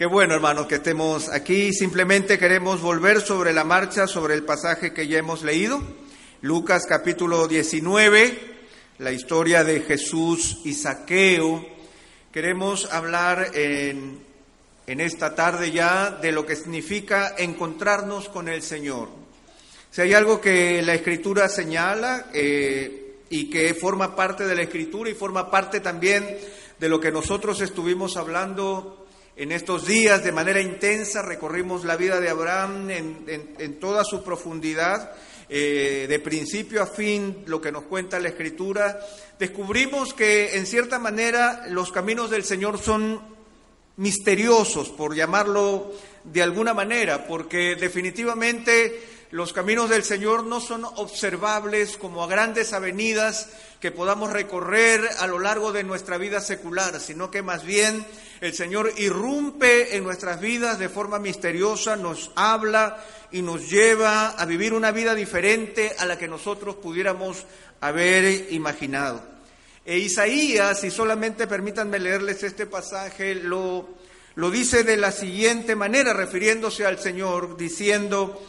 Qué bueno, hermanos, que estemos aquí. Simplemente queremos volver sobre la marcha, sobre el pasaje que ya hemos leído. Lucas capítulo 19, la historia de Jesús y Saqueo. Queremos hablar en, en esta tarde ya de lo que significa encontrarnos con el Señor. Si hay algo que la Escritura señala eh, y que forma parte de la Escritura y forma parte también de lo que nosotros estuvimos hablando en estos días, de manera intensa, recorrimos la vida de Abraham en, toda su profundidad, eh, de principio a fin, lo que nos cuenta la Escritura. Descubrimos que, en cierta manera, los caminos del Señor son misteriosos, por llamarlo de alguna manera, porque definitivamente los caminos del Señor no son observables como a grandes avenidas que podamos recorrer a lo largo de nuestra vida secular, sino que más bien el Señor irrumpe en nuestras vidas de forma misteriosa, nos habla y nos lleva a vivir una vida diferente a la que nosotros pudiéramos haber imaginado. E Isaías, y solamente permítanme leerles este pasaje, lo, lo dice de la siguiente manera, refiriéndose al Señor, diciendo,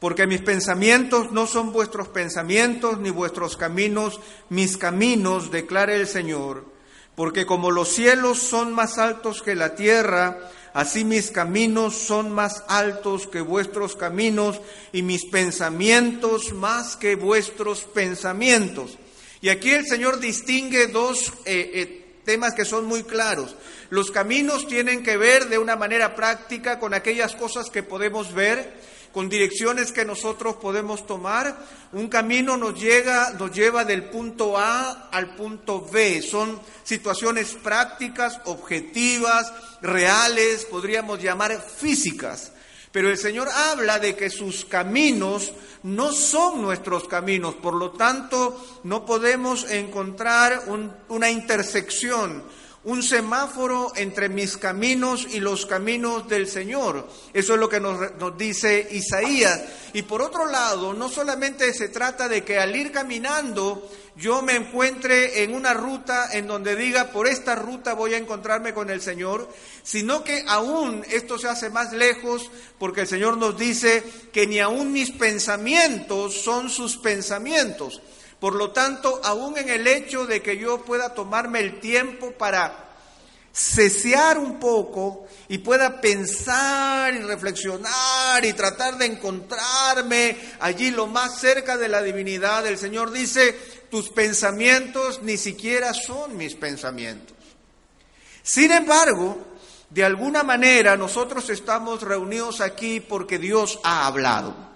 porque mis pensamientos no son vuestros pensamientos, ni vuestros caminos mis caminos, declara el Señor porque como los cielos son más altos que la tierra, así mis caminos son más altos que vuestros caminos y mis pensamientos más que vuestros pensamientos. Y aquí el Señor distingue dos eh, eh, temas que son muy claros. Los caminos tienen que ver de una manera práctica con aquellas cosas que podemos ver con direcciones que nosotros podemos tomar. Un camino nos llega, nos lleva del punto A al punto B. Son situaciones prácticas, objetivas, reales, podríamos llamar físicas. Pero el Señor habla de que sus caminos no son nuestros caminos, por lo tanto no podemos encontrar una intersección, un semáforo entre mis caminos y los caminos del Señor. Eso es lo que nos, nos, dice Isaías. Y por otro lado, no solamente se trata de que al ir caminando yo me encuentre en una ruta en donde diga, por esta ruta voy a encontrarme con el Señor, sino que aún esto se hace más lejos porque el Señor nos dice que ni aún mis pensamientos son sus pensamientos. Por lo tanto, aún en el hecho de que yo pueda tomarme el tiempo para cesear un poco y pueda pensar y reflexionar y tratar de encontrarme allí lo más cerca de la divinidad, el Señor dice, tus pensamientos ni siquiera son mis pensamientos. Sin embargo, de alguna manera nosotros estamos reunidos aquí porque Dios ha hablado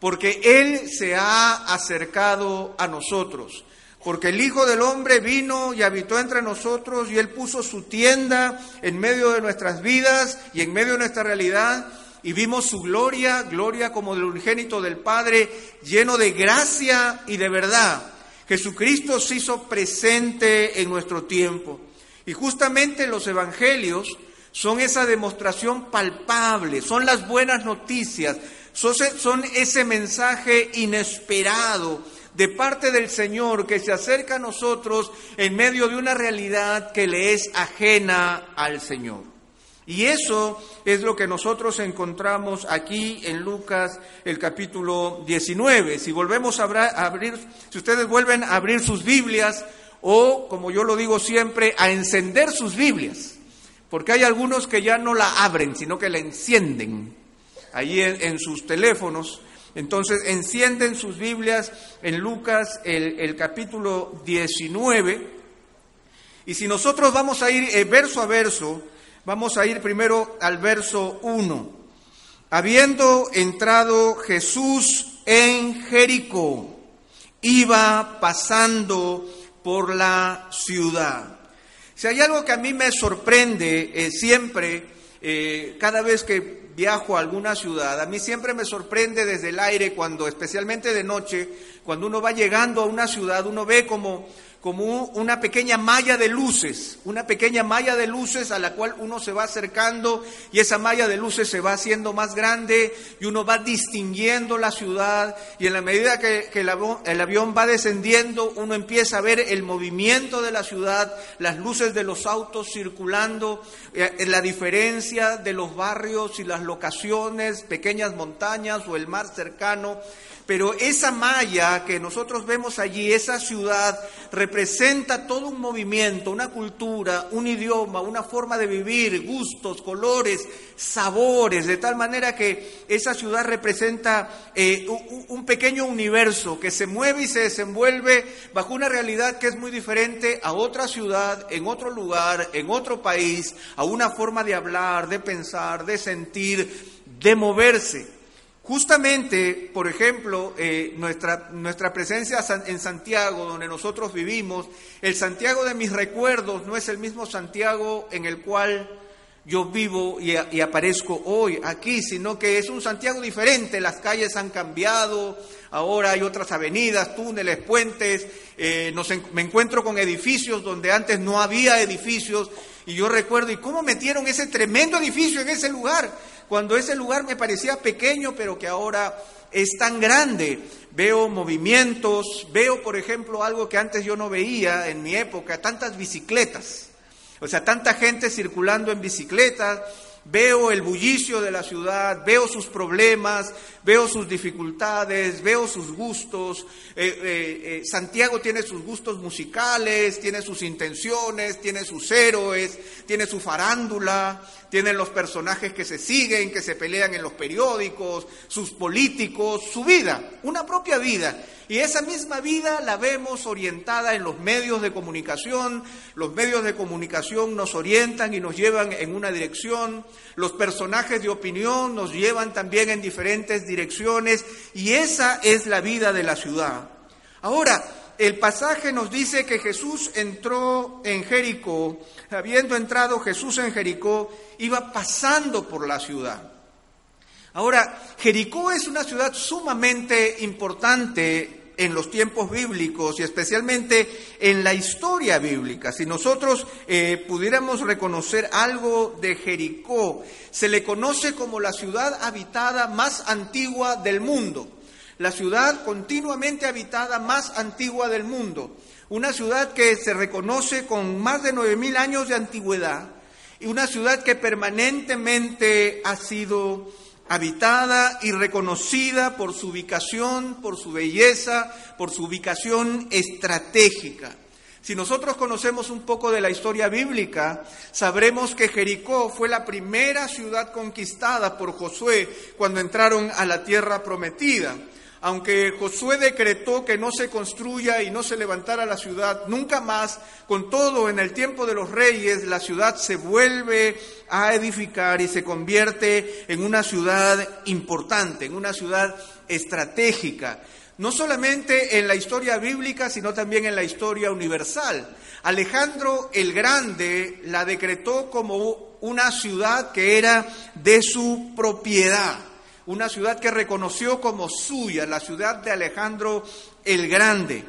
porque Él se ha acercado a nosotros, porque el Hijo del Hombre vino y habitó entre nosotros y Él puso su tienda en medio de nuestras vidas y en medio de nuestra realidad y vimos su gloria, gloria como del unigénito del Padre, lleno de gracia y de verdad. Jesucristo se hizo presente en nuestro tiempo. Y justamente los evangelios son esa demostración palpable, son las buenas noticias, son ese mensaje inesperado de parte del Señor que se acerca a nosotros en medio de una realidad que le es ajena al Señor. Y eso es lo que nosotros encontramos aquí en Lucas el capítulo 19. Si volvemos a abrir, si ustedes vuelven a abrir sus Biblias o, como yo lo digo siempre, a encender sus Biblias, porque hay algunos que ya no la abren, sino que la encienden allí en, sus teléfonos. Entonces encienden sus Biblias en Lucas el, capítulo 19. Y si nosotros vamos a ir eh, verso a verso, vamos a ir primero al verso 1. Habiendo entrado Jesús en Jericó, iba pasando por la ciudad. Si hay algo que a mí me sorprende eh, siempre, eh, cada vez que viajo a alguna ciudad, a mí siempre me sorprende desde el aire cuando, especialmente de noche, cuando uno va llegando a una ciudad, uno ve como, como una pequeña malla de luces, una pequeña malla de luces a la cual uno se va acercando y esa malla de luces se va haciendo más grande y uno va distinguiendo la ciudad y en la medida que, el, avión, va descendiendo uno empieza a ver el movimiento de la ciudad, las luces de los autos circulando, eh, la diferencia de los barrios y las locaciones, pequeñas montañas o el mar cercano. Pero esa malla que nosotros vemos allí, esa ciudad, representa todo un movimiento, una cultura, un idioma, una forma de vivir, gustos, colores, sabores, de tal manera que esa ciudad representa eh, un pequeño universo que se mueve y se desenvuelve bajo una realidad que es muy diferente a otra ciudad, en otro lugar, en otro país, a una forma de hablar, de pensar, de sentir, de moverse. Justamente, por ejemplo, eh, nuestra, nuestra presencia en Santiago, donde nosotros vivimos, el Santiago de mis recuerdos no es el mismo Santiago en el cual yo vivo y, aparezco hoy aquí, sino que es un Santiago diferente. Las calles han cambiado, ahora hay otras avenidas, túneles, puentes. Eh, me encuentro con edificios donde antes no había edificios y yo recuerdo, ¿y cómo metieron ese tremendo edificio en ese lugar? Cuando ese lugar me parecía pequeño, pero que ahora es tan grande. Veo movimientos, veo, por ejemplo, algo que antes yo no veía en mi época, tantas bicicletas. O sea, tanta gente circulando en bicicletas, veo el bullicio de la ciudad, veo sus problemas, veo sus dificultades, veo sus gustos. Eh, eh, eh, Santiago tiene sus gustos musicales, tiene sus intenciones, tiene sus héroes, tiene su farándula, tiene los personajes que se siguen, que se pelean en los periódicos, sus políticos, su vida, una propia vida. Y esa misma vida la vemos orientada en los medios de comunicación. Los medios de comunicación nos orientan y nos llevan en una dirección. Los personajes de opinión nos llevan también en diferentes direcciones. Y esa es la vida de la ciudad. Ahora, el pasaje nos dice que Jesús entró en Jericó. Habiendo entrado Jesús en Jericó, iba pasando por la ciudad. Ahora, Jericó es una ciudad sumamente importante en los tiempos bíblicos y especialmente en la historia bíblica. Si nosotros eh, pudiéramos reconocer algo de Jericó, se le conoce como la ciudad habitada más antigua del mundo, la ciudad continuamente habitada más antigua del mundo, una ciudad que se reconoce con más de nueve mil años de antigüedad y una ciudad que permanentemente ha sido habitada y reconocida por su ubicación, por su belleza, por su ubicación estratégica. Si nosotros conocemos un poco de la historia bíblica, sabremos que Jericó fue la primera ciudad conquistada por Josué cuando entraron a la tierra prometida aunque Josué decretó que no se construya y no se levantara la ciudad, nunca más, con todo en el tiempo de los reyes, la ciudad se vuelve a edificar y se convierte en una ciudad importante, en una ciudad estratégica, no solamente en la historia bíblica, sino también en la historia universal. Alejandro el Grande la decretó como una ciudad que era de su propiedad una ciudad que reconoció como suya, la ciudad de Alejandro el Grande.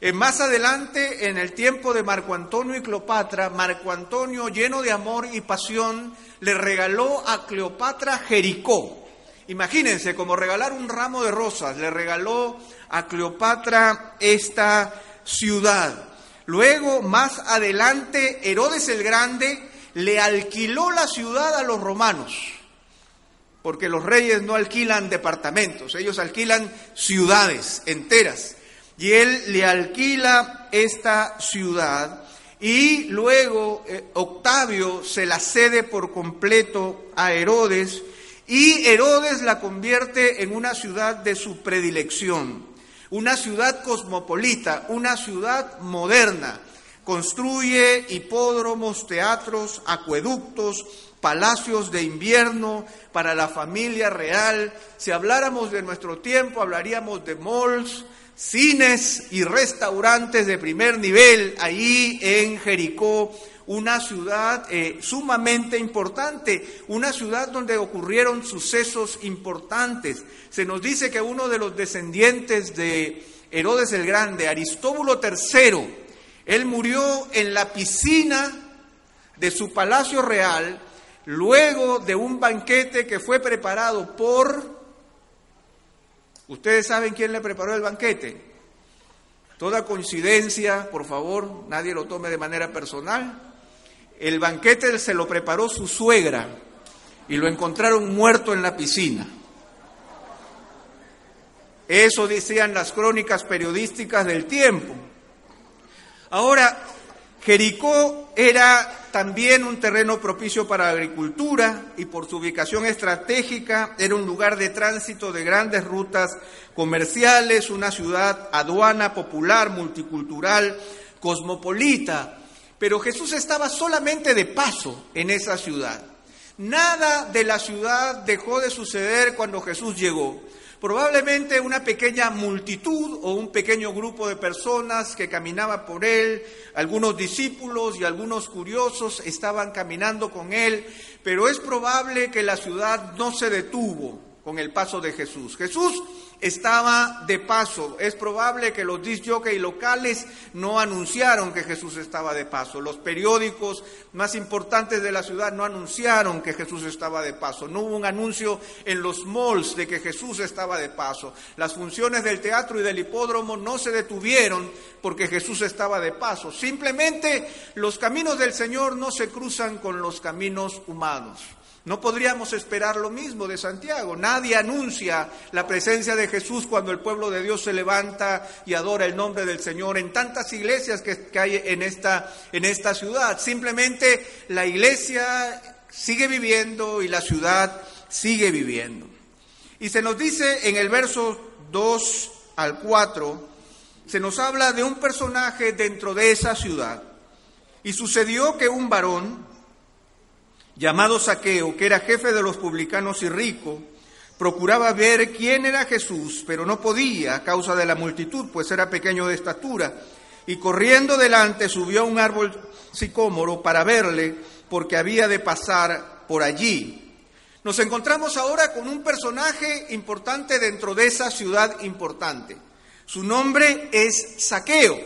Eh, más adelante, en el tiempo de Marco Antonio y Cleopatra, Marco Antonio, lleno de amor y pasión, le regaló a Cleopatra Jericó. Imagínense, como regalar un ramo de rosas, le regaló a Cleopatra esta ciudad. Luego, más adelante, Herodes el Grande le alquiló la ciudad a los romanos porque los reyes no alquilan departamentos, ellos alquilan ciudades enteras. Y él le alquila esta ciudad y luego eh, Octavio se la cede por completo a Herodes y Herodes la convierte en una ciudad de su predilección, una ciudad cosmopolita, una ciudad moderna. Construye hipódromos, teatros, acueductos, palacios de invierno para la familia real. Si habláramos de nuestro tiempo, hablaríamos de malls, cines y restaurantes de primer nivel ahí en Jericó, una ciudad eh, sumamente importante, una ciudad donde ocurrieron sucesos importantes. Se nos dice que uno de los descendientes de Herodes el Grande, Aristóbulo III, Él murió en la piscina de su palacio real luego de un banquete que fue preparado por... ¿Ustedes saben quién le preparó el banquete? Toda coincidencia, por favor, nadie lo tome de manera personal. El banquete se lo preparó su suegra y lo encontraron muerto en la piscina. Eso decían las crónicas periodísticas del tiempo. Ahora, Jericó era también un terreno propicio para la agricultura y por su ubicación estratégica era un lugar de tránsito de grandes rutas comerciales, una ciudad aduana popular, multicultural, cosmopolita. Pero Jesús estaba solamente de paso en esa ciudad. Nada de la ciudad dejó de suceder cuando Jesús llegó. Probablemente una pequeña multitud o un pequeño grupo de personas que caminaba por él, algunos discípulos y algunos curiosos estaban caminando con él, pero es probable que la ciudad no se detuvo con el paso de Jesús. Jesús estaba de paso. Es probable que los disc locales no anunciaron que Jesús estaba de paso. Los periódicos más importantes de la ciudad no anunciaron que Jesús estaba de paso. No hubo un anuncio en los malls de que Jesús estaba de paso. Las funciones del teatro y del hipódromo no se detuvieron porque Jesús estaba de paso. Simplemente los caminos del Señor no se cruzan con los caminos humanos. No podríamos esperar lo mismo de Santiago. Nadie anuncia la presencia de Jesús cuando el pueblo de Dios se levanta y adora el nombre del Señor en tantas iglesias que, hay en esta, en esta ciudad. Simplemente la iglesia sigue viviendo y la ciudad sigue viviendo. Y se nos dice en el verso 2 al 4, se nos habla de un personaje dentro de esa ciudad. Y sucedió que un varón, llamado Saqueo, que era jefe de los publicanos y rico, procuraba ver quién era Jesús, pero no podía a causa de la multitud, pues era pequeño de estatura, y corriendo delante subió a un árbol sicómoro para verle, porque había de pasar por allí. Nos encontramos ahora con un personaje importante dentro de esa ciudad importante. Su nombre es Saqueo.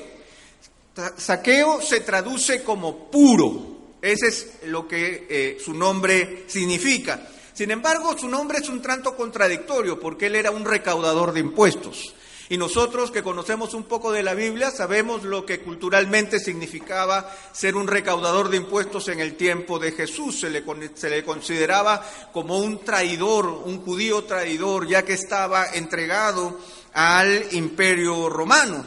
Saqueo se traduce como puro. Ese es lo que eh, su nombre significa. Sin embargo, su nombre es un tanto contradictorio porque él era un recaudador de impuestos. Y nosotros que conocemos un poco de la Biblia sabemos lo que culturalmente significaba ser un recaudador de impuestos en el tiempo de Jesús. Se le, se le, consideraba como un traidor, un judío traidor, ya que estaba entregado al imperio romano.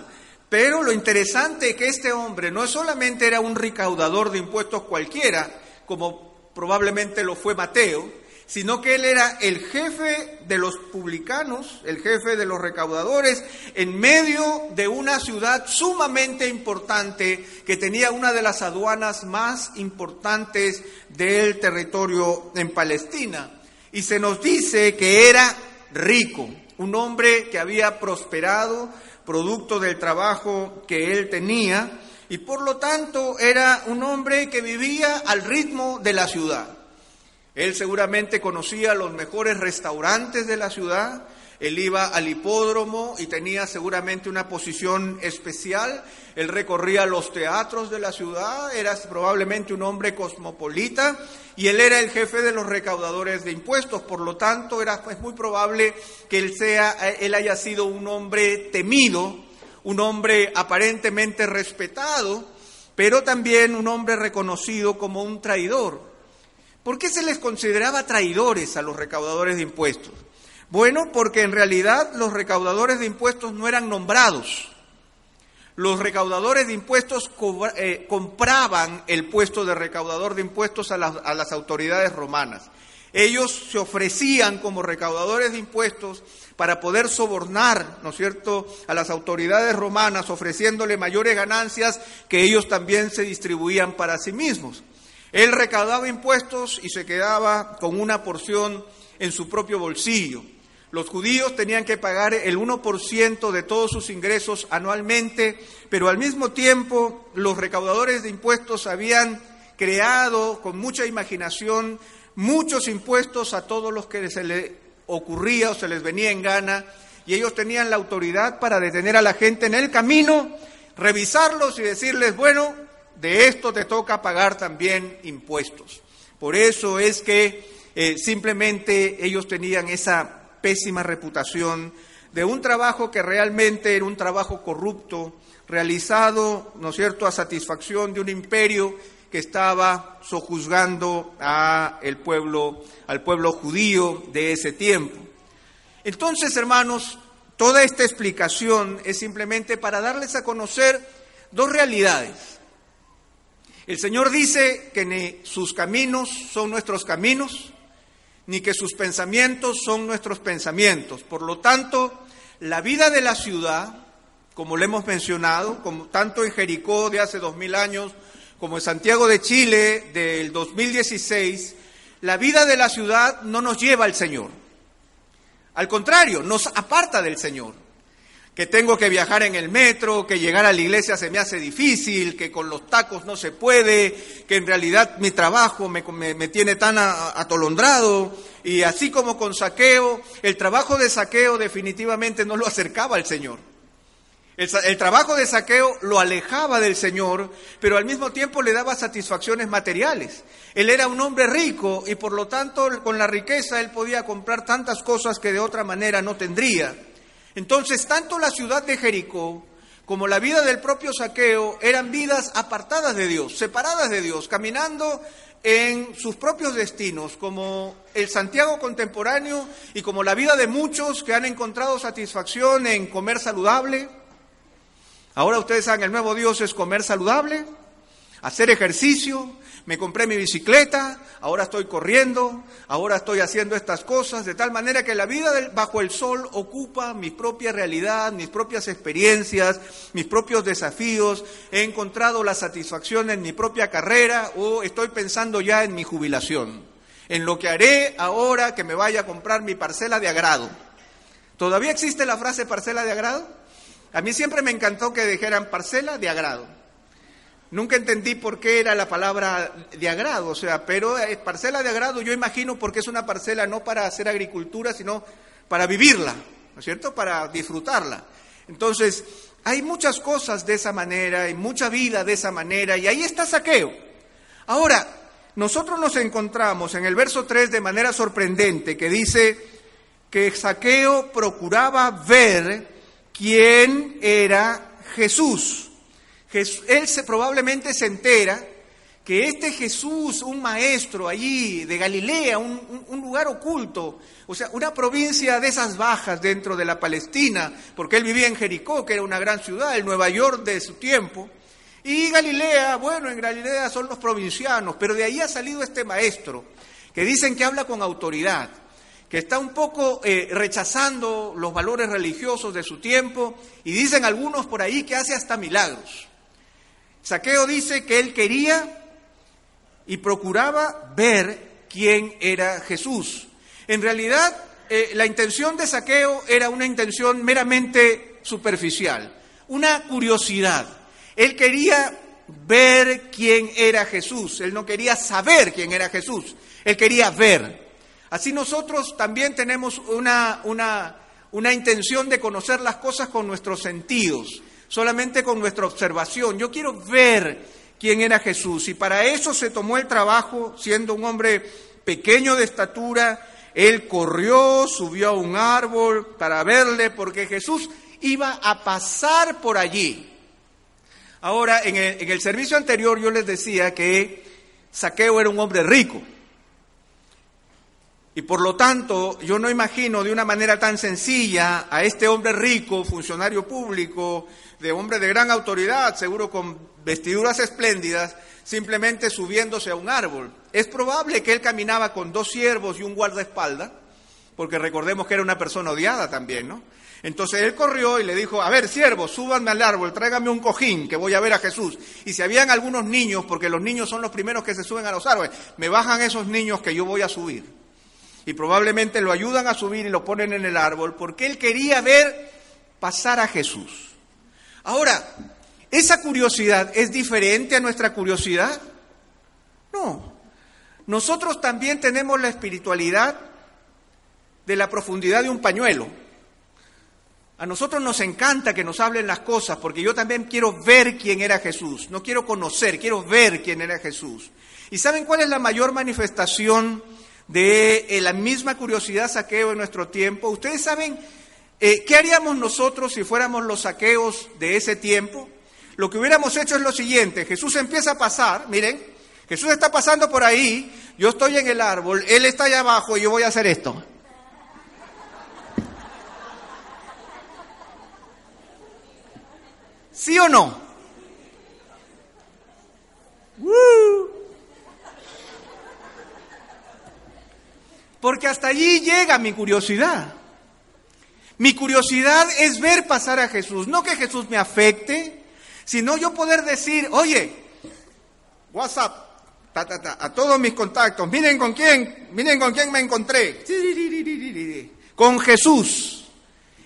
Pero lo interesante es que este hombre no solamente era un recaudador de impuestos cualquiera, como probablemente lo fue Mateo, sino que él era el jefe de los publicanos, el jefe de los recaudadores, en medio de una ciudad sumamente importante que tenía una de las aduanas más importantes del territorio en Palestina. Y se nos dice que era rico, un hombre que había prosperado, producto del trabajo que él tenía, y por lo tanto era un hombre que vivía al ritmo de la ciudad. Él seguramente conocía los mejores restaurantes de la ciudad, él iba al hipódromo y tenía seguramente una posición especial. Él recorría los teatros de la ciudad, era probablemente un hombre cosmopolita y él era el jefe de los recaudadores de impuestos. Por lo tanto, era, es muy probable que él, sea, él haya sido un hombre temido, un hombre aparentemente respetado, pero también un hombre reconocido como un traidor. ¿Por qué se les consideraba traidores a los recaudadores de impuestos? Bueno, porque en realidad los recaudadores de impuestos no eran nombrados. Los recaudadores de impuestos eh, compraban el puesto de recaudador de impuestos a las, a las autoridades romanas. Ellos se ofrecían como recaudadores de impuestos para poder sobornar, ¿no es cierto?, a las autoridades romanas, ofreciéndole mayores ganancias que ellos también se distribuían para sí mismos. Él recaudaba impuestos y se quedaba con una porción en su propio bolsillo. Los judíos tenían que pagar el 1% de todos sus ingresos anualmente, pero al mismo tiempo los recaudadores de impuestos habían creado con mucha imaginación muchos impuestos a todos los que se les ocurría o se les venía en gana, y ellos tenían la autoridad para detener a la gente en el camino revisarlos y decirles, bueno, de esto te toca pagar también impuestos. Por eso es que eh, simplemente ellos tenían esa pésima reputación de un trabajo que realmente era un trabajo corrupto, realizado, ¿no es cierto?, a satisfacción de un imperio que estaba sojuzgando a el pueblo, al pueblo judío de ese tiempo. Entonces, hermanos, toda esta explicación es simplemente para darles a conocer dos realidades. El Señor dice que sus caminos son nuestros caminos, ni que sus pensamientos son nuestros pensamientos. Por lo tanto, la vida de la ciudad, como le hemos mencionado, como tanto en Jericó de hace dos mil años, como en Santiago de Chile del 2016, la vida de la ciudad no nos lleva al Señor. Al contrario, nos aparta del Señor. Que tengo que viajar en el metro, que llegar a la iglesia se me hace difícil, que con los tacos no se puede, que en realidad mi trabajo me, tiene tan atolondrado. Y así como con saqueo, el trabajo de saqueo definitivamente no lo acercaba al Señor. El, trabajo de saqueo lo alejaba del Señor, pero al mismo tiempo le daba satisfacciones materiales. Él era un hombre rico y por lo tanto con la riqueza él podía comprar tantas cosas que de otra manera no tendría. Entonces, tanto la ciudad de Jericó como la vida del propio saqueo eran vidas apartadas de Dios, separadas de Dios, caminando en sus propios destinos, como el Santiago contemporáneo y como la vida de muchos que han encontrado satisfacción en comer saludable, Ahora ustedes saben, el nuevo Dios es comer saludable, hacer ejercicio, me compré mi bicicleta, ahora estoy corriendo, ahora estoy haciendo estas cosas, de tal manera que la vida bajo el sol ocupa mi propia realidad, mis propias experiencias, mis propios desafíos, he encontrado la satisfacción en mi propia carrera o estoy pensando ya en mi jubilación, en lo que haré ahora que me vaya a comprar mi parcela de agrado. ¿Todavía existe la frase parcela de agrado? A mí siempre me encantó que dijeran parcela de agrado. Nunca entendí por qué era la palabra de agrado, o sea, pero eh, parcela de agrado yo imagino porque es una parcela no para hacer agricultura, sino para vivirla, ¿no es cierto? Para disfrutarla. Entonces, hay muchas cosas de esa manera, hay mucha vida de esa manera, y ahí está saqueo. Ahora, nosotros nos encontramos en el verso 3 de manera sorprendente que dice que saqueo procuraba ver quién era Jesús. Él se, probablemente se entera que este Jesús, un maestro allí de Galilea, un, lugar oculto, o sea, una provincia de esas bajas dentro de la Palestina, porque él vivía en Jericó, que era una gran ciudad, el Nueva York de su tiempo, y Galilea, bueno, en Galilea son los provincianos, pero de ahí ha salido este maestro, que dicen que habla con autoridad, que está un poco eh, rechazando los valores religiosos de su tiempo y dicen algunos por ahí que hace hasta milagros. Saqueo dice que él quería y procuraba ver quién era Jesús. En realidad, eh, la intención de Saqueo era una intención meramente superficial, una curiosidad. Él quería ver quién era Jesús, él no quería saber quién era Jesús, él quería ver. Así nosotros también tenemos una, una, intención de conocer las cosas con nuestros sentidos, solamente con nuestra observación. Yo quiero ver quién era Jesús y para eso se tomó el trabajo, siendo un hombre pequeño de estatura, él corrió, subió a un árbol para verle, porque Jesús iba a pasar por allí. Ahora, en el, en el servicio anterior yo les decía que Saqueo era un hombre rico. Y por lo tanto, yo no imagino de una manera tan sencilla a este hombre rico, funcionario público, de hombre de gran autoridad, seguro con vestiduras espléndidas, simplemente subiéndose a un árbol. Es probable que él caminaba con dos siervos y un guardaespaldas, porque recordemos que era una persona odiada también, ¿no? Entonces él corrió y le dijo, a ver, siervos, súbanme al árbol, tráigame un cojín, que voy a ver a Jesús. Y si habían algunos niños, porque los niños son los primeros que se suben a los árboles, me bajan esos niños que yo voy a subir y probablemente lo ayudan a subir y lo ponen en el árbol porque él quería ver pasar a Jesús. Ahora, ¿esa curiosidad es diferente a nuestra curiosidad? No. Nosotros también tenemos la espiritualidad de la profundidad de un pañuelo. A nosotros nos encanta que nos hablen las cosas, porque yo también quiero ver quién era Jesús. No quiero conocer, quiero ver quién era Jesús. ¿Y saben cuál es la mayor manifestación de eh, la misma curiosidad saqueo en nuestro tiempo? Ustedes saben eh, qué haríamos nosotros si fuéramos los saqueos de ese tiempo. Lo que hubiéramos hecho es lo siguiente, Jesús empieza a pasar, miren, Jesús está pasando por ahí, yo estoy en el árbol, Él está allá abajo y yo voy a hacer esto. ¿Sí o no? Porque hasta allí llega mi curiosidad. Mi curiosidad es ver pasar a Jesús, no que Jesús me afecte, sino yo poder decir, oye, WhatsApp, a todos mis contactos, miren con quién, miren con quién me encontré, con Jesús.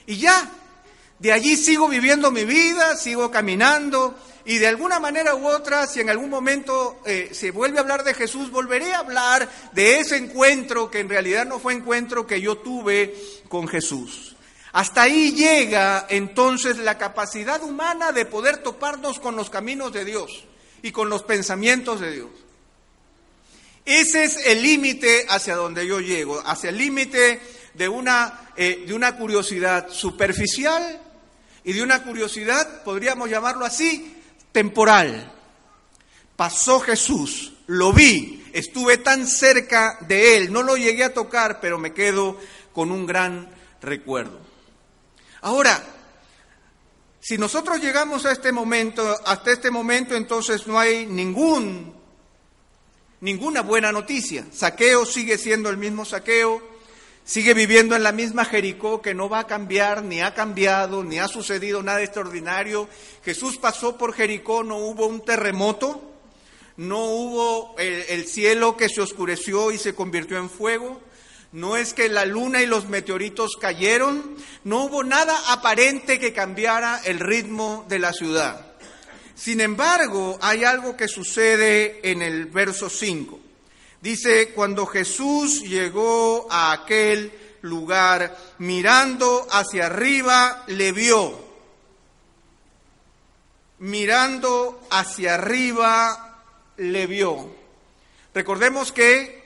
Y ya, de allí sigo viviendo mi vida, sigo caminando y de alguna manera u otra, si en algún momento eh, se vuelve a hablar de Jesús, volveré a hablar de ese encuentro que en realidad no fue encuentro que yo tuve con Jesús. Hasta ahí llega entonces la capacidad humana de poder toparnos con los caminos de Dios y con los pensamientos de Dios. Ese es el límite hacia donde yo llego, hacia el límite de una, eh, de una curiosidad superficial y de una curiosidad, podríamos llamarlo así, temporal. Pasó Jesús, lo vi, estuve tan cerca de él, no lo llegué a tocar, pero me quedo con un gran recuerdo. Ahora, si nosotros llegamos a este momento, hasta este momento, entonces no hay ningún, ninguna buena noticia. Saqueo sigue siendo el mismo saqueo, sigue viviendo en la misma Jericó que no va a cambiar, ni ha cambiado, ni ha sucedido nada extraordinario. Jesús pasó por Jericó, no hubo un terremoto, no hubo el, cielo que se oscureció y se convirtió en fuego. No es que la luna y los meteoritos cayeron, no hubo nada aparente que cambiara el ritmo de la ciudad. Sin embargo, hay algo que sucede en el verso 5. Dice, cuando Jesús llegó a aquel lugar, mirando hacia arriba, le vio. Mirando hacia arriba, le vio. Recordemos que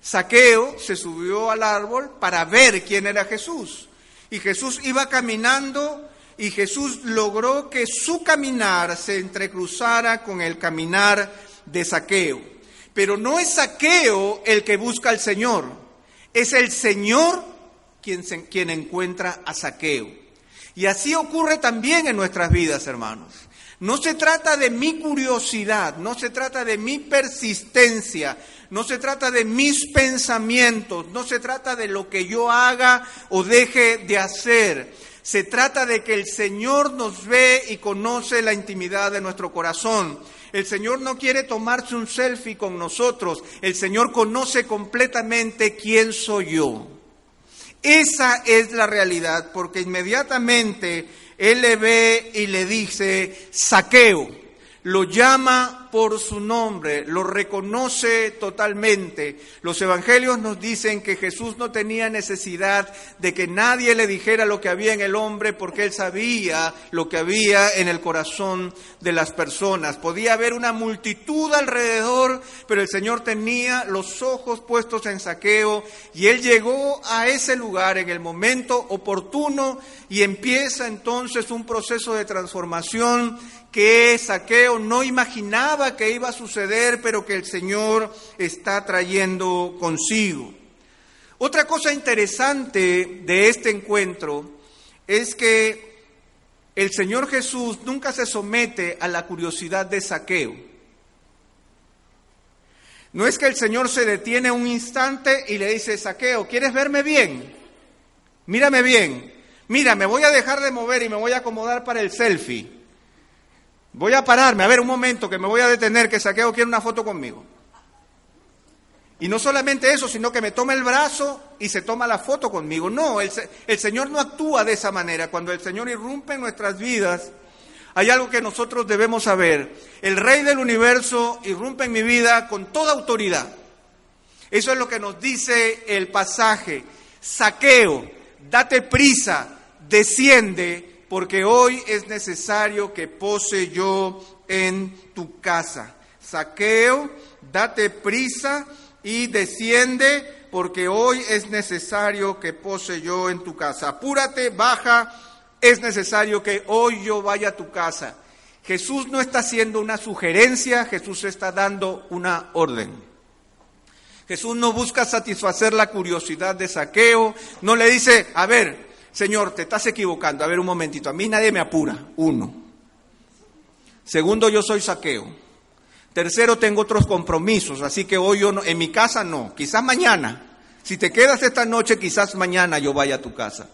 Saqueo se subió al árbol para ver quién era Jesús. Y Jesús iba caminando y Jesús logró que su caminar se entrecruzara con el caminar de Saqueo. Pero no es saqueo el que busca al Señor, es el Señor quien, encuentra a saqueo. Y así ocurre también en nuestras vidas, hermanos. No se trata de mi curiosidad, no se trata de mi persistencia, no se trata de mis pensamientos, no se trata de lo que yo haga o deje de hacer. Se trata de que el Señor nos ve y conoce la intimidad de nuestro corazón. El Señor no quiere tomarse un selfie con nosotros. El Señor conoce completamente quién soy yo. Esa es la realidad, porque inmediatamente Él le ve y le dice, saqueo, lo llama por su nombre, lo reconoce totalmente. Los evangelios nos dicen que Jesús no tenía necesidad de que nadie le dijera lo que había en el hombre porque él sabía lo que había en el corazón de las personas. Podía haber una multitud alrededor, pero el Señor tenía los ojos puestos en saqueo y él llegó a ese lugar en el momento oportuno y empieza entonces un proceso de transformación que Saqueo no imaginaba que iba a suceder, pero que el Señor está trayendo consigo. Otra cosa interesante de este encuentro es que el Señor Jesús nunca se somete a la curiosidad de Saqueo. No es que el Señor se detiene un instante y le dice, Saqueo, ¿quieres verme bien? Mírame bien. Mira, me voy a dejar de mover y me voy a acomodar para el selfie. Voy a pararme, a ver un momento que me voy a detener, que Saqueo quiere una foto conmigo. Y no solamente eso, sino que me toma el brazo y se toma la foto conmigo. No, el, Señor no actúa de esa manera. Cuando el Señor irrumpe en nuestras vidas, hay algo que nosotros debemos saber. El Rey del universo irrumpe en mi vida con toda autoridad. Eso es lo que nos dice el pasaje. Saqueo, date prisa, desciende porque hoy es necesario que pose yo en tu casa. Saqueo, date prisa y desciende porque hoy es necesario que pose yo en tu casa. Apúrate, baja, es necesario que hoy yo vaya a tu casa. Jesús no está haciendo una sugerencia, Jesús está dando una orden. Jesús no busca satisfacer la curiosidad de saqueo, no le dice, a ver, Señor, te estás equivocando, a ver un momentito, a mí nadie me apura, uno. Segundo, yo soy saqueo. Tercero, tengo otros compromisos, así que hoy yo no, en mi casa no, quizás mañana. Si te quedas esta noche, quizás mañana yo vaya a tu casa.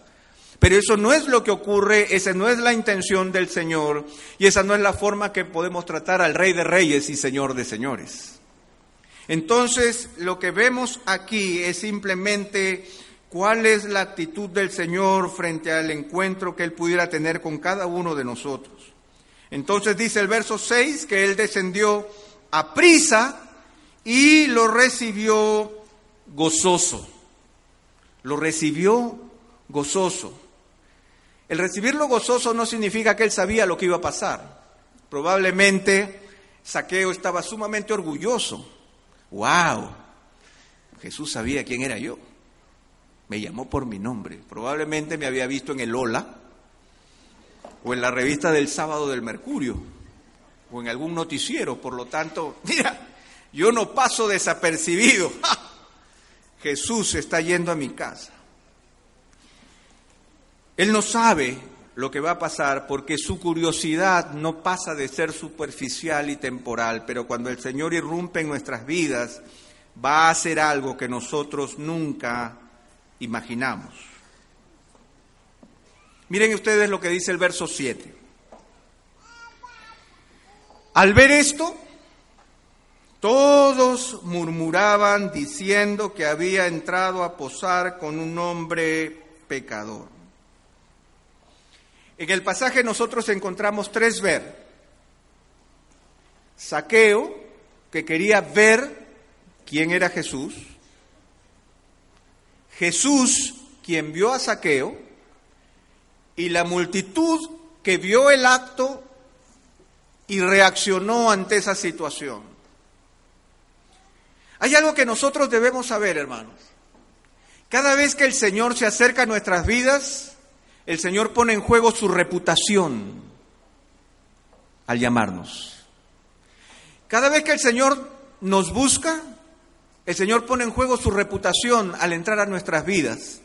Pero eso no es lo que ocurre, esa no es la intención del Señor y esa no es la forma que podemos tratar al Rey de Reyes y Señor de Señores. Entonces, lo que vemos aquí es simplemente cuál es la actitud del Señor frente al encuentro que Él pudiera tener con cada uno de nosotros. Entonces dice el verso 6 que Él descendió a prisa y lo recibió gozoso. Lo recibió gozoso. El recibirlo gozoso no significa que él sabía lo que iba a pasar. Probablemente Saqueo estaba sumamente orgulloso. ¡Wow! Jesús sabía quién era yo. Me llamó por mi nombre. Probablemente me había visto en el Ola o en la revista del sábado del Mercurio o en algún noticiero. Por lo tanto, mira, yo no paso desapercibido. Jesús está yendo a mi casa. Él no sabe lo que va a pasar porque su curiosidad no pasa de ser superficial y temporal, pero cuando el Señor irrumpe en nuestras vidas, va a hacer algo que nosotros nunca imaginamos. Miren ustedes lo que dice el verso 7. Al ver esto, todos murmuraban diciendo que había entrado a posar con un hombre pecador. En el pasaje nosotros encontramos tres ver. Saqueo, que quería ver quién era Jesús. Jesús, quien vio a Saqueo. Y la multitud que vio el acto y reaccionó ante esa situación. Hay algo que nosotros debemos saber, hermanos. Cada vez que el Señor se acerca a nuestras vidas, el Señor pone en juego su reputación al llamarnos. Cada vez que el Señor nos busca, el Señor pone en juego su reputación al entrar a nuestras vidas.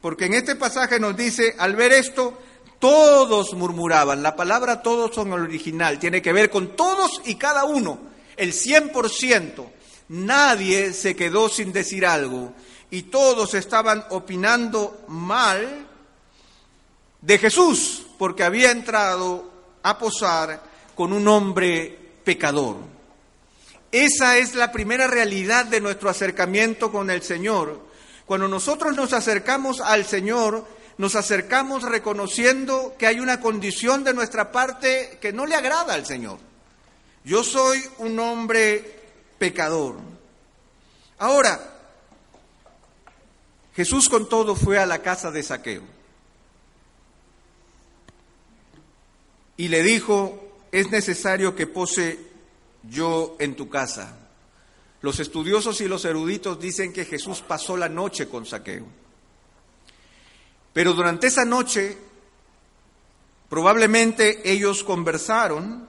Porque en este pasaje nos dice, al ver esto, todos murmuraban. La palabra todos son el original, tiene que ver con todos y cada uno, el 100%. Nadie se quedó sin decir algo y todos estaban opinando mal de Jesús, porque había entrado a posar con un hombre pecador. Esa es la primera realidad de nuestro acercamiento con el Señor. Cuando nosotros nos acercamos al Señor, nos acercamos reconociendo que hay una condición de nuestra parte que no le agrada al Señor. Yo soy un hombre pecador. Ahora, Jesús con todo fue a la casa de Saqueo. y le dijo, es necesario que pose yo en tu casa. Los estudiosos y los eruditos dicen que Jesús pasó la noche con Saqueo. Pero durante esa noche, probablemente ellos conversaron,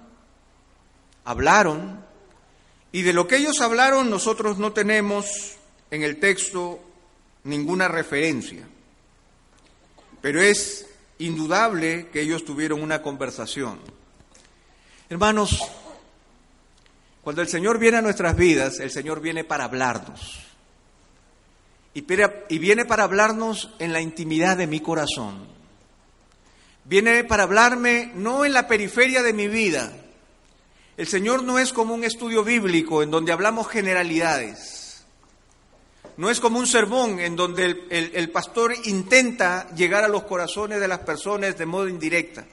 hablaron, y de lo que ellos hablaron nosotros no tenemos en el texto ninguna referencia. Pero es indudable que ellos tuvieron una conversación. Hermanos, cuando el Señor viene a nuestras vidas, el Señor viene para hablarnos. Y viene para hablarnos en la intimidad de mi corazón. Viene para hablarme no en la periferia de mi vida. El Señor no es como un estudio bíblico en donde hablamos generalidades. No es como un sermón en donde el, pastor intenta llegar a los corazones de las personas de modo indirecta.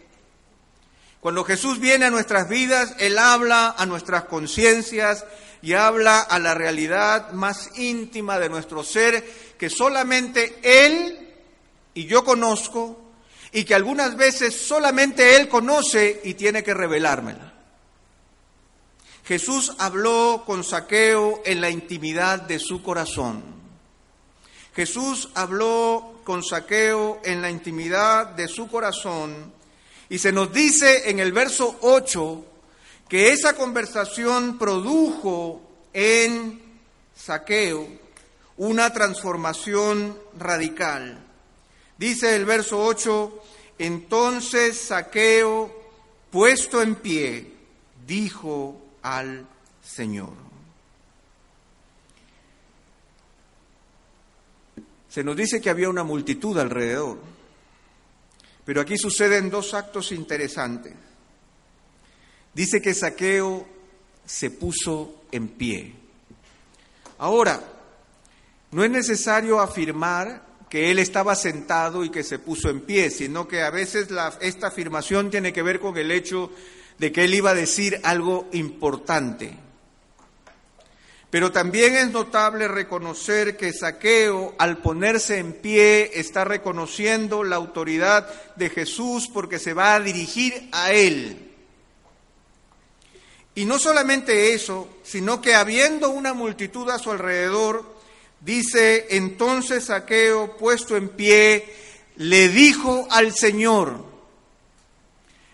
Cuando Jesús viene a nuestras vidas, Él habla a nuestras conciencias y habla a la realidad más íntima de nuestro ser que solamente Él y yo conozco y que algunas veces solamente Él conoce y tiene que revelármela. Jesús habló con Saqueo en la intimidad de su corazón. Jesús habló con Saqueo en la intimidad de su corazón y se nos dice en el verso 8 que esa conversación produjo en Saqueo una transformación radical. Dice el verso 8, entonces Saqueo, puesto en pie, dijo al Señor. Se nos dice que había una multitud alrededor, pero aquí suceden dos actos interesantes. Dice que Saqueo se puso en pie. Ahora, no es necesario afirmar que él estaba sentado y que se puso en pie, sino que a veces esta afirmación tiene que ver con el hecho de que él iba a decir algo importante. Pero también es notable reconocer que Saqueo, al ponerse en pie, está reconociendo la autoridad de Jesús porque se va a dirigir a él. Y no solamente eso, sino que habiendo una multitud a su alrededor, Dice, entonces Saqueo, puesto en pie, le dijo al Señor,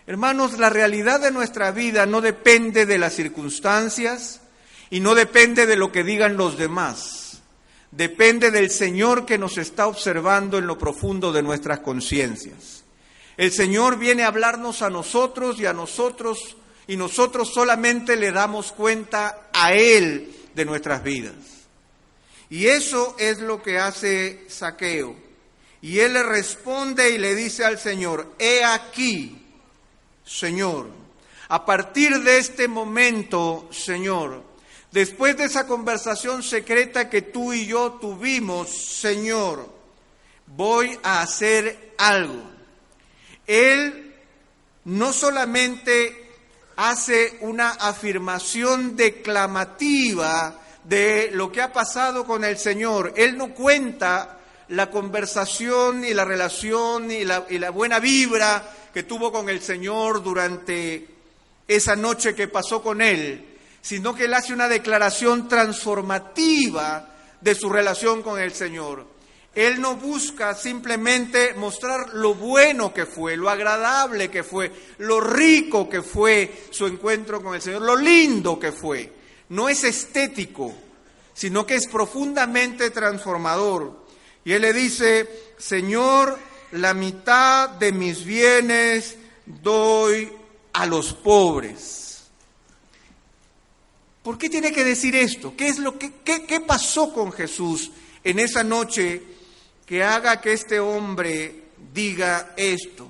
hermanos, la realidad de nuestra vida no depende de las circunstancias y no depende de lo que digan los demás, depende del Señor que nos está observando en lo profundo de nuestras conciencias. El Señor viene a hablarnos a nosotros y a nosotros y nosotros solamente le damos cuenta a Él de nuestras vidas. Y eso es lo que hace Saqueo. Y él le responde y le dice al Señor, he aquí, Señor, a partir de este momento, Señor, después de esa conversación secreta que tú y yo tuvimos, Señor, voy a hacer algo. Él no solamente hace una afirmación declamativa, de lo que ha pasado con el Señor. Él no cuenta la conversación y la relación y la, y la buena vibra que tuvo con el Señor durante esa noche que pasó con Él, sino que Él hace una declaración transformativa de su relación con el Señor. Él no busca simplemente mostrar lo bueno que fue, lo agradable que fue, lo rico que fue su encuentro con el Señor, lo lindo que fue no es estético, sino que es profundamente transformador. Y él le dice, Señor, la mitad de mis bienes doy a los pobres. ¿Por qué tiene que decir esto? ¿Qué es lo que qué, pasó con Jesús en esa noche que haga que este hombre diga esto?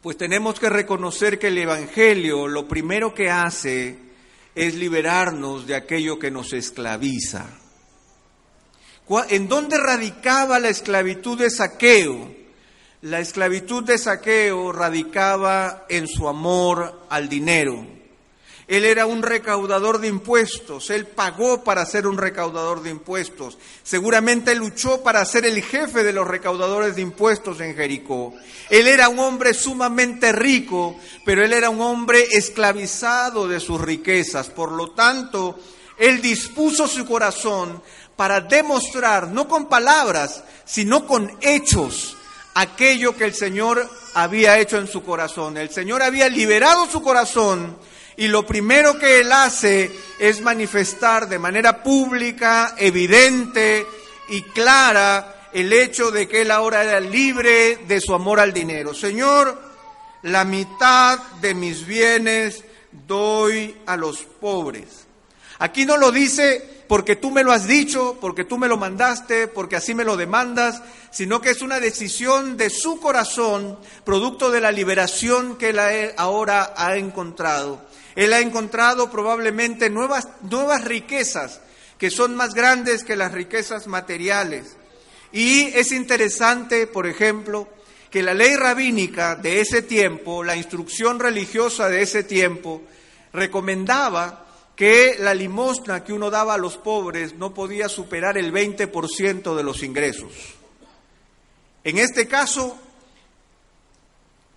Pues tenemos que reconocer que el evangelio lo primero que hace es liberarnos de aquello que nos esclaviza. ¿En dónde radicaba la esclavitud de saqueo? La esclavitud de saqueo radicaba en su amor al dinero. Él era un recaudador de impuestos, él pagó para ser un recaudador de impuestos. Seguramente luchó para ser el jefe de los recaudadores de impuestos en Jericó. Él era un hombre sumamente rico, pero él era un hombre esclavizado de sus riquezas. Por lo tanto, él dispuso su corazón para demostrar, no con palabras, sino con hechos, aquello que el Señor había hecho en su corazón. El Señor había liberado su corazón y lo primero que él hace es manifestar de manera pública, evidente y clara el hecho de que él ahora era libre de su amor al dinero. Señor, la mitad de mis bienes doy a los pobres. Aquí no lo dice porque tú me lo has dicho, porque tú me lo mandaste, porque así me lo demandas, sino que es una decisión de su corazón, producto de la liberación que él ahora ha encontrado. Él ha encontrado probablemente nuevas, nuevas riquezas que son más grandes que las riquezas materiales. Y es interesante, por ejemplo, que la ley rabínica de ese tiempo, la instrucción religiosa de ese tiempo, recomendaba que la limosna que uno daba a los pobres no podía superar el 20% de los ingresos. En este caso,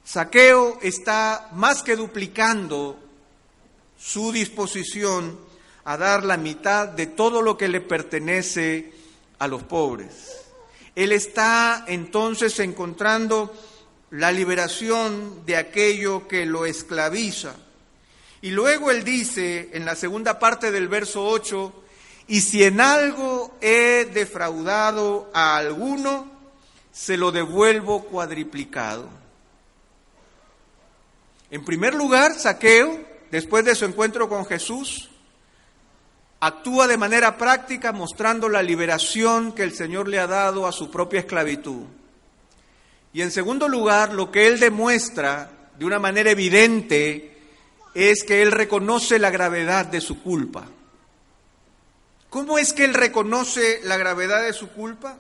Saqueo está más que duplicando su disposición a dar la mitad de todo lo que le pertenece a los pobres. Él está entonces encontrando la liberación de aquello que lo esclaviza. Y luego él dice en la segunda parte del verso 8, y si en algo he defraudado a alguno, se lo devuelvo cuadriplicado. En primer lugar, Saqueo, después de su encuentro con Jesús, actúa de manera práctica mostrando la liberación que el Señor le ha dado a su propia esclavitud. Y en segundo lugar, lo que él demuestra de una manera evidente es que él reconoce la gravedad de su culpa. ¿Cómo es que él reconoce la gravedad de su culpa?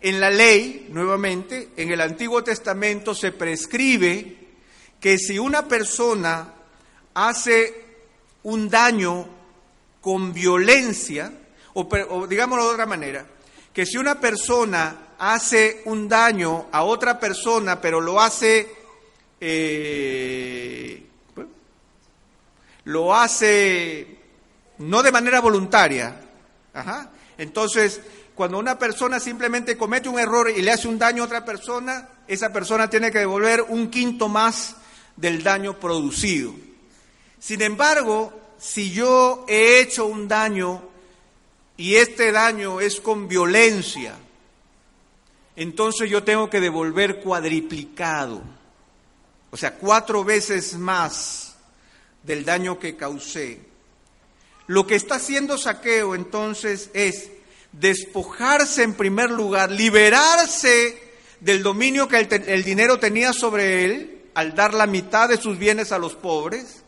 En la ley, nuevamente, en el Antiguo Testamento se prescribe que si una persona hace un daño con violencia, o, digámoslo de otra manera, que si una persona hace un daño a otra persona, pero lo hace, eh, lo hace no de manera voluntaria. Entonces, cuando una persona simplemente comete un error y le hace un daño a otra persona, esa persona tiene que devolver un quinto más del daño producido. Sin embargo, si yo he hecho un daño y este daño es con violencia, entonces yo tengo que devolver cuadriplicado, o sea, cuatro veces más del daño que causé. Lo que está haciendo saqueo entonces es despojarse en primer lugar, liberarse del dominio que el, dinero tenía sobre él al dar la mitad de sus bienes a los pobres.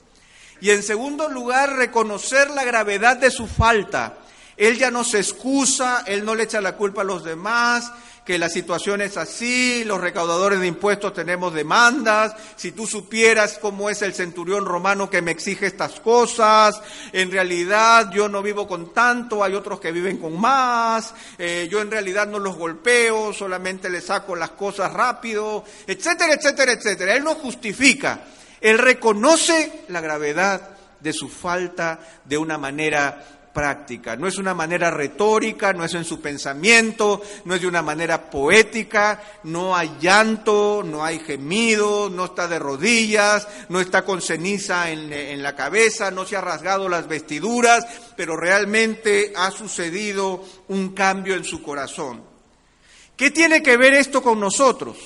Y en segundo lugar, reconocer la gravedad de su falta. Él ya no se excusa, él no le echa la culpa a los demás, que la situación es así, los recaudadores de impuestos tenemos demandas, si tú supieras cómo es el centurión romano que me exige estas cosas, en realidad yo no vivo con tanto, hay otros que viven con más, eh, yo en realidad no los golpeo, solamente les saco las cosas rápido, etcétera, etcétera, etcétera. Él no justifica, él reconoce la gravedad de su falta de una manera práctica. No es una manera retórica, no es en su pensamiento, no es de una manera poética, no hay llanto, no hay gemido, no está de rodillas, no está con ceniza en, en la cabeza, no se ha rasgado las vestiduras, pero realmente ha sucedido un cambio en su corazón. ¿Qué tiene que ver esto con nosotros?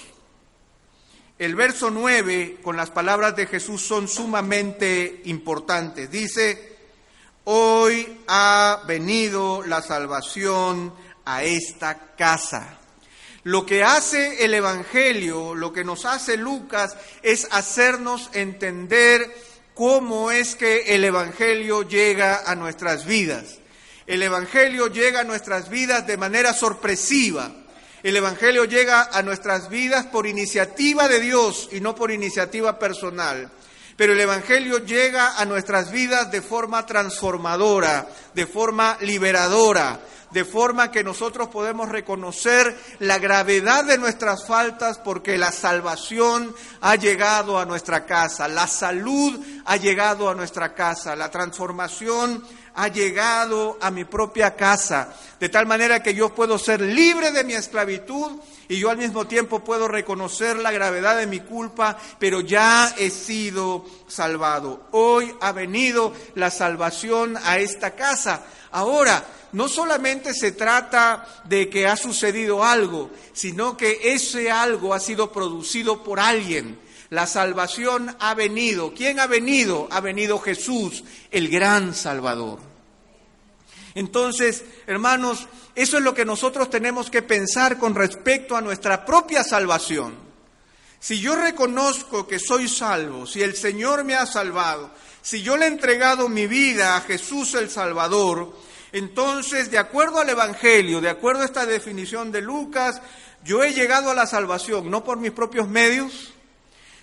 El verso 9 con las palabras de Jesús son sumamente importantes. Dice, hoy ha venido la salvación a esta casa. Lo que hace el Evangelio, lo que nos hace Lucas, es hacernos entender cómo es que el Evangelio llega a nuestras vidas. El Evangelio llega a nuestras vidas de manera sorpresiva. El Evangelio llega a nuestras vidas por iniciativa de Dios y no por iniciativa personal. Pero el Evangelio llega a nuestras vidas de forma transformadora, de forma liberadora, de forma que nosotros podemos reconocer la gravedad de nuestras faltas porque la salvación ha llegado a nuestra casa, la salud ha llegado a nuestra casa, la transformación ha llegado a mi propia casa, de tal manera que yo puedo ser libre de mi esclavitud y yo al mismo tiempo puedo reconocer la gravedad de mi culpa, pero ya he sido salvado. Hoy ha venido la salvación a esta casa. Ahora, no solamente se trata de que ha sucedido algo, sino que ese algo ha sido producido por alguien. La salvación ha venido. ¿Quién ha venido? Ha venido Jesús, el gran Salvador. Entonces, hermanos, eso es lo que nosotros tenemos que pensar con respecto a nuestra propia salvación. Si yo reconozco que soy salvo, si el Señor me ha salvado, si yo le he entregado mi vida a Jesús el Salvador, entonces, de acuerdo al Evangelio, de acuerdo a esta definición de Lucas, yo he llegado a la salvación no por mis propios medios,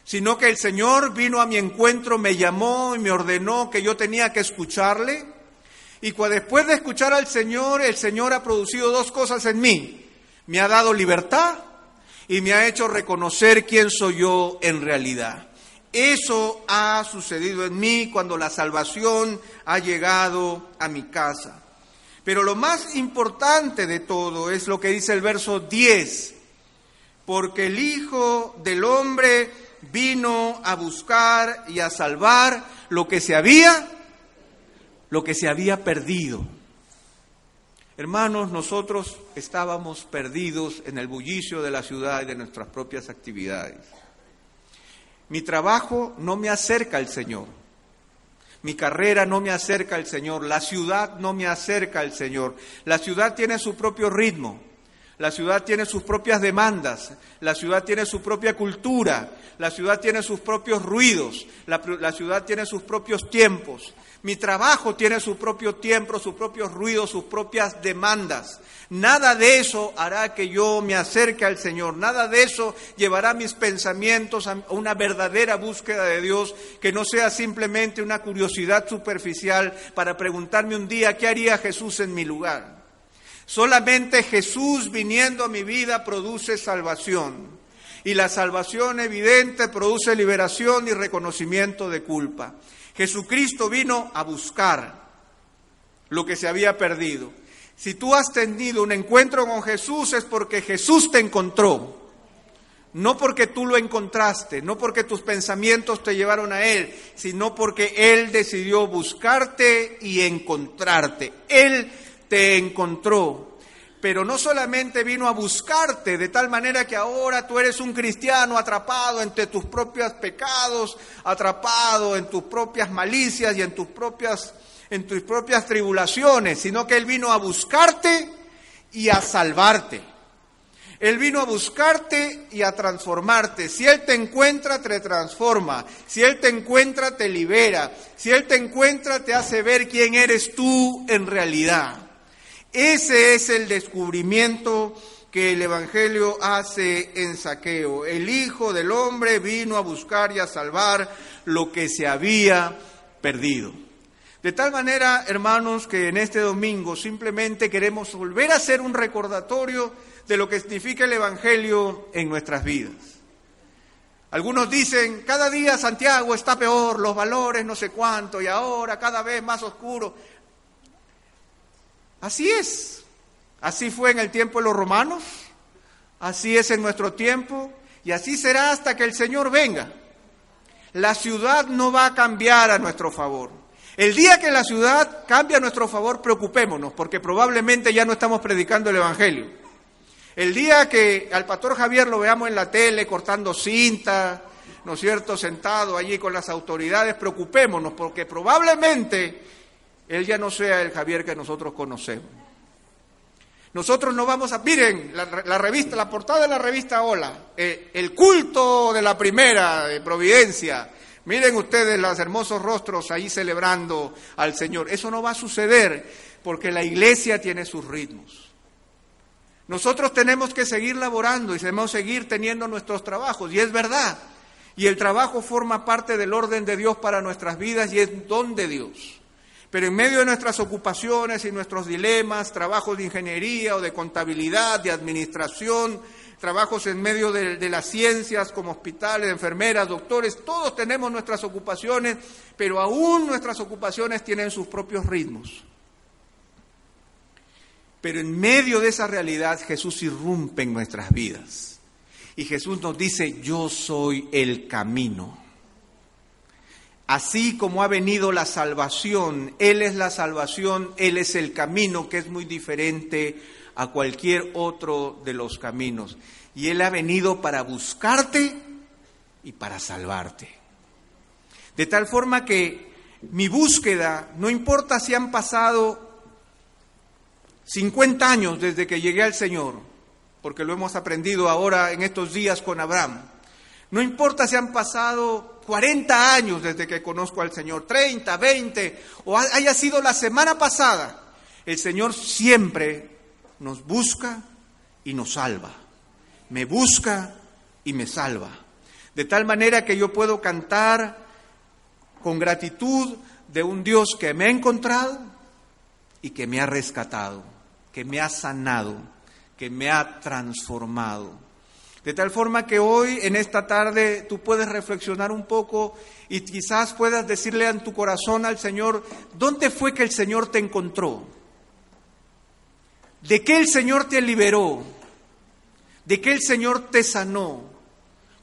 sino que el Señor vino a mi encuentro, me llamó y me ordenó que yo tenía que escucharle y después de escuchar al Señor, el Señor ha producido dos cosas en mí. Me ha dado libertad y me ha hecho reconocer quién soy yo en realidad. Eso ha sucedido en mí cuando la salvación ha llegado a mi casa. Pero lo más importante de todo es lo que dice el verso 10, porque el Hijo del Hombre vino a buscar y a salvar lo que se había, lo que se había perdido. Hermanos, nosotros estábamos perdidos en el bullicio de la ciudad y de nuestras propias actividades. Mi trabajo no me acerca al Señor. Mi carrera no me acerca al Señor. La ciudad no me acerca al Señor. La ciudad tiene su propio ritmo. La ciudad tiene sus propias demandas, la ciudad tiene su propia cultura, la ciudad tiene sus propios ruidos, la, ciudad tiene sus propios tiempos. Mi trabajo tiene su propio tiempo, sus propios ruidos, sus propias demandas. Nada de eso hará que yo me acerque al Señor. Nada de eso llevará mis pensamientos a una verdadera búsqueda de Dios, que no sea simplemente una curiosidad superficial para preguntarme un día qué haría Jesús en mi lugar. Solamente Jesús viniendo a mi vida produce salvación. Y la salvación evidente produce liberación y reconocimiento de culpa. Jesucristo vino a buscar lo que se había perdido. Si tú has tenido un encuentro con Jesús es porque Jesús te encontró. No porque tú lo encontraste, no porque tus pensamientos te llevaron a Él, sino porque Él decidió buscarte y encontrarte. Él te encontró. Pero no solamente vino a buscarte de tal manera que ahora tú eres un cristiano atrapado entre tus propios pecados, atrapado en tus propias malicias y en tus propias, en tus propias tribulaciones, sino que Él vino a buscarte y a salvarte. Él vino a buscarte y a transformarte. Si Él te encuentra, te transforma. Si Él te encuentra, te libera. Si Él te encuentra, te hace ver quién eres tú en realidad. Ese es el descubrimiento que el Evangelio hace en saqueo. El Hijo del Hombre vino a buscar y a salvar lo que se había perdido. De tal manera, hermanos, que en este domingo simplemente queremos volver a hacer un recordatorio de lo que significa el Evangelio en nuestras vidas. Algunos dicen, cada día Santiago está peor, los valores no sé cuánto, y ahora cada vez más oscuro. Así es. Así fue en el tiempo de los romanos, así es en nuestro tiempo y así será hasta que el Señor venga. La ciudad no va a cambiar a nuestro favor. El día que la ciudad cambie a nuestro favor, preocupémonos, porque probablemente ya no estamos predicando el Evangelio. El día que al pastor Javier lo veamos en la tele cortando cinta, ¿no es cierto?, sentado allí con las autoridades, preocupémonos, porque probablemente él ya no sea el Javier que nosotros conocemos. Nosotros no vamos a, miren, la, revista, la portada de la revista Hola, eh, el culto de la primera de Providencia. Miren ustedes los hermosos rostros ahí celebrando al Señor. Eso no va a suceder porque la iglesia tiene sus ritmos.Nosotros tenemos que seguir laborando y debemos seguir teniendo nuestros trabajos, y es verdad. Y el trabajo forma parte del orden de Dios para nuestras vidas y es don de Dios. Pero en medio de nuestras ocupaciones y nuestros dilemas, trabajos de ingeniería o de contabilidad, de administración, trabajos en medio de, las ciencias como hospitales, enfermeras, doctores, todos tenemos nuestras ocupaciones, pero aún nuestras ocupaciones tienen sus propios ritmos. Pero en medio de esa realidad Jesús irrumpe en nuestras vidas. Y Jesús nos dice, yo soy el camino. Así como ha venido la salvación, Él es la salvación, Él es el camino que es muy diferente a cualquier otro de los caminos. Y Él ha venido para buscarte y para salvarte. De tal forma que mi búsqueda, no importa si han pasado 50 años desde que llegué al Señor, porque lo hemos aprendido ahora en estos días con Abraham, no importa si han pasado 40 años desde que conozco al Señor, 30, 20, o haya sido la semana pasada, el Señor siempre nos busca y nos salva. Me busca y me salva. De tal manera que yo puedo cantar con gratitud de un Dios que me ha encontrado y que me ha rescatado, que me ha sanado, que me ha transformado. De tal forma que hoy, en esta tarde, tú puedes reflexionar un poco y quizás puedas decirle en tu corazón al Señor, ¿dónde fue que el Señor te encontró? ¿De qué el Señor te liberó? ¿De qué el Señor te sanó?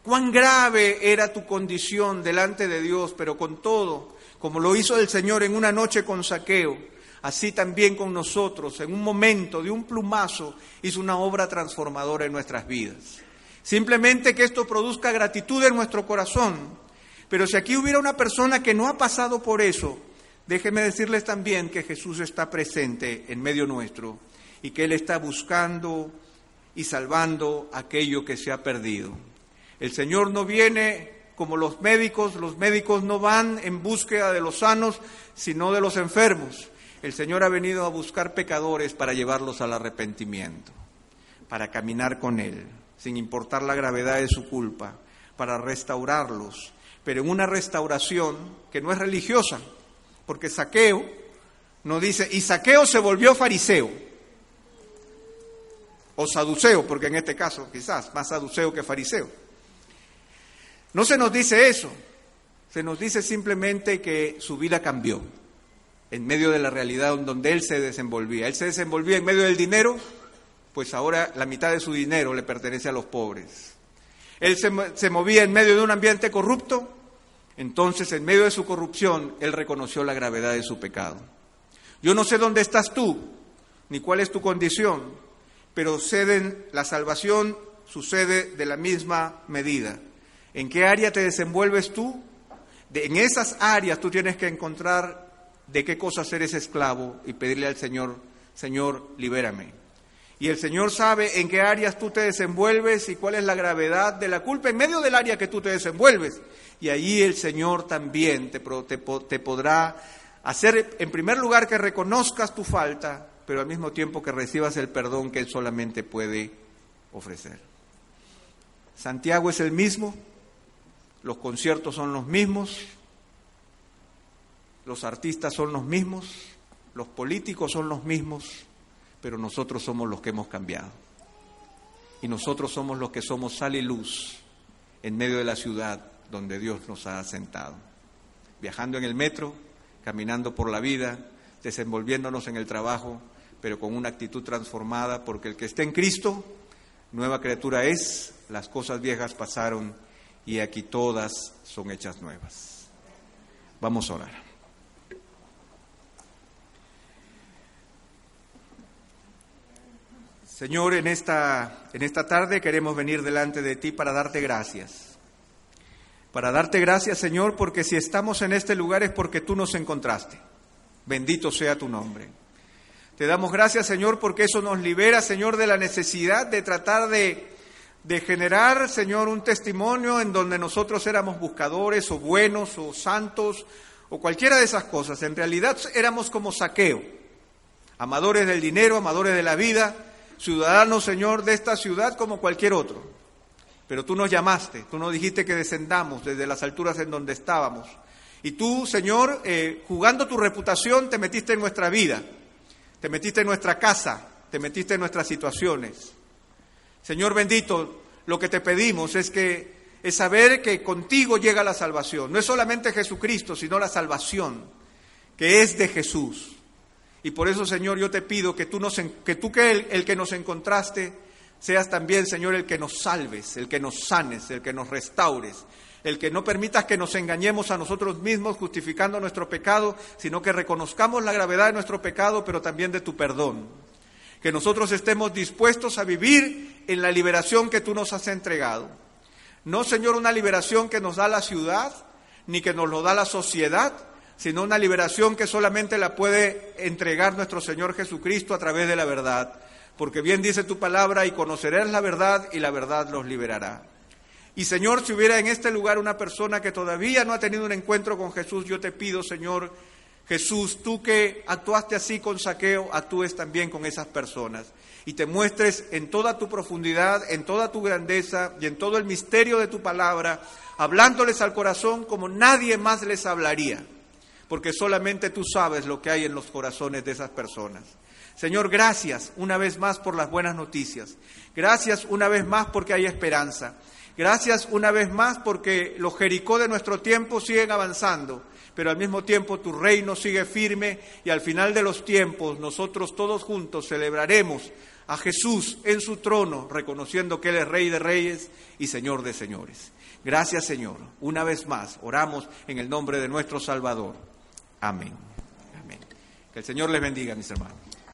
¿Cuán grave era tu condición delante de Dios? Pero con todo, como lo hizo el Señor en una noche con saqueo, así también con nosotros, en un momento de un plumazo, hizo una obra transformadora en nuestras vidas. Simplemente que esto produzca gratitud en nuestro corazón. Pero si aquí hubiera una persona que no ha pasado por eso, déjeme decirles también que Jesús está presente en medio nuestro y que Él está buscando y salvando aquello que se ha perdido. El Señor no viene como los médicos, los médicos no van en búsqueda de los sanos, sino de los enfermos. El Señor ha venido a buscar pecadores para llevarlos al arrepentimiento, para caminar con Él sin importar la gravedad de su culpa, para restaurarlos, pero en una restauración que no es religiosa, porque Saqueo no dice, y Saqueo se volvió fariseo, o saduceo, porque en este caso quizás más saduceo que fariseo. No se nos dice eso, se nos dice simplemente que su vida cambió en medio de la realidad donde él se desenvolvía. Él se desenvolvía en medio del dinero, pues ahora la mitad de su dinero le pertenece a los pobres. Él se, movía en medio de un ambiente corrupto, entonces en medio de su corrupción él reconoció la gravedad de su pecado. Yo no sé dónde estás tú, ni cuál es tu condición, pero ceden, la salvación sucede de la misma medida. ¿En qué área te desenvuelves tú? en esas áreas tú tienes que encontrar de qué cosas eres esclavo y pedirle al Señor, Señor, libérame. Y el Señor sabe en qué áreas tú te desenvuelves y cuál es la gravedad de la culpa en medio del área que tú te desenvuelves. Y allí el Señor también te, te, podrá hacer, en primer lugar, que reconozcas tu falta, pero al mismo tiempo que recibas el perdón que Él solamente puede ofrecer. Santiago es el mismo, los conciertos son los mismos, los artistas son los mismos, los políticos son los mismos, pero nosotros somos los que hemos cambiado. Y nosotros somos los que somos sal y luz en medio de la ciudad donde Dios nos ha asentado. Viajando en el metro, caminando por la vida, desenvolviéndonos en el trabajo, pero con una actitud transformada, porque el que está en Cristo, nueva criatura es, las cosas viejas pasaron y aquí todas son hechas nuevas. Vamos a orar. Señor, en esta, en esta tarde queremos venir delante de ti para darte gracias. Para darte gracias, Señor, porque si estamos en este lugar es porque tú nos encontraste. Bendito sea tu nombre. Te damos gracias, Señor, porque eso nos libera, Señor, de la necesidad de tratar de, de generar, Señor, un testimonio en donde nosotros éramos buscadores o buenos o santos o cualquiera de esas cosas. En realidad éramos como saqueo, amadores del dinero, amadores de la vida, ciudadanos, Señor, de esta ciudad como cualquier otro. Pero tú nos llamaste, tú nos dijiste que descendamos desde las alturas en donde estábamos. Y tú, Señor, eh, jugando tu reputación, te metiste en nuestra vida, te metiste en nuestra casa, te metiste en nuestras situaciones. Señor bendito, lo que te pedimos es que es saber que contigo llega la salvación. No es solamente Jesucristo, sino la salvación que es de Jesús. Y por eso, Señor, yo te pido que tú, que el, el que nos encontraste, seas también, Señor, el que nos salves, el que nos sanes, el que nos restaures, el que no permitas que nos engañemos a nosotros mismos justificando nuestro pecado, sino que reconozcamos la gravedad de nuestro pecado, pero también de tu perdón. Que nosotros estemos dispuestos a vivir en la liberación que tú nos has entregado. No, Señor, una liberación que nos da la ciudad, ni que nos lo da la sociedad, sino una liberación que solamente la puede entregar nuestro Señor Jesucristo a través de la verdad. Porque bien dice tu palabra, y conocerás la verdad y la verdad los liberará. Y Señor, si hubiera en este lugar una persona que todavía no ha tenido un encuentro con Jesús, yo te pido, Señor Jesús, tú que actuaste así con saqueo, actúes también con esas personas y te muestres en toda tu profundidad, en toda tu grandeza y en todo el misterio de tu palabra, hablándoles al corazón como nadie más les hablaría porque solamente tú sabes lo que hay en los corazones de esas personas. Señor, gracias una vez más por las buenas noticias. Gracias una vez más porque hay esperanza. Gracias una vez más porque los Jericó de nuestro tiempo siguen avanzando, pero al mismo tiempo tu reino sigue firme y al final de los tiempos nosotros todos juntos celebraremos a Jesús en su trono, reconociendo que Él es Rey de Reyes y Señor de Señores. Gracias Señor. Una vez más, oramos en el nombre de nuestro Salvador. Amén. Amén. Que el Señor les bendiga, mis hermanos.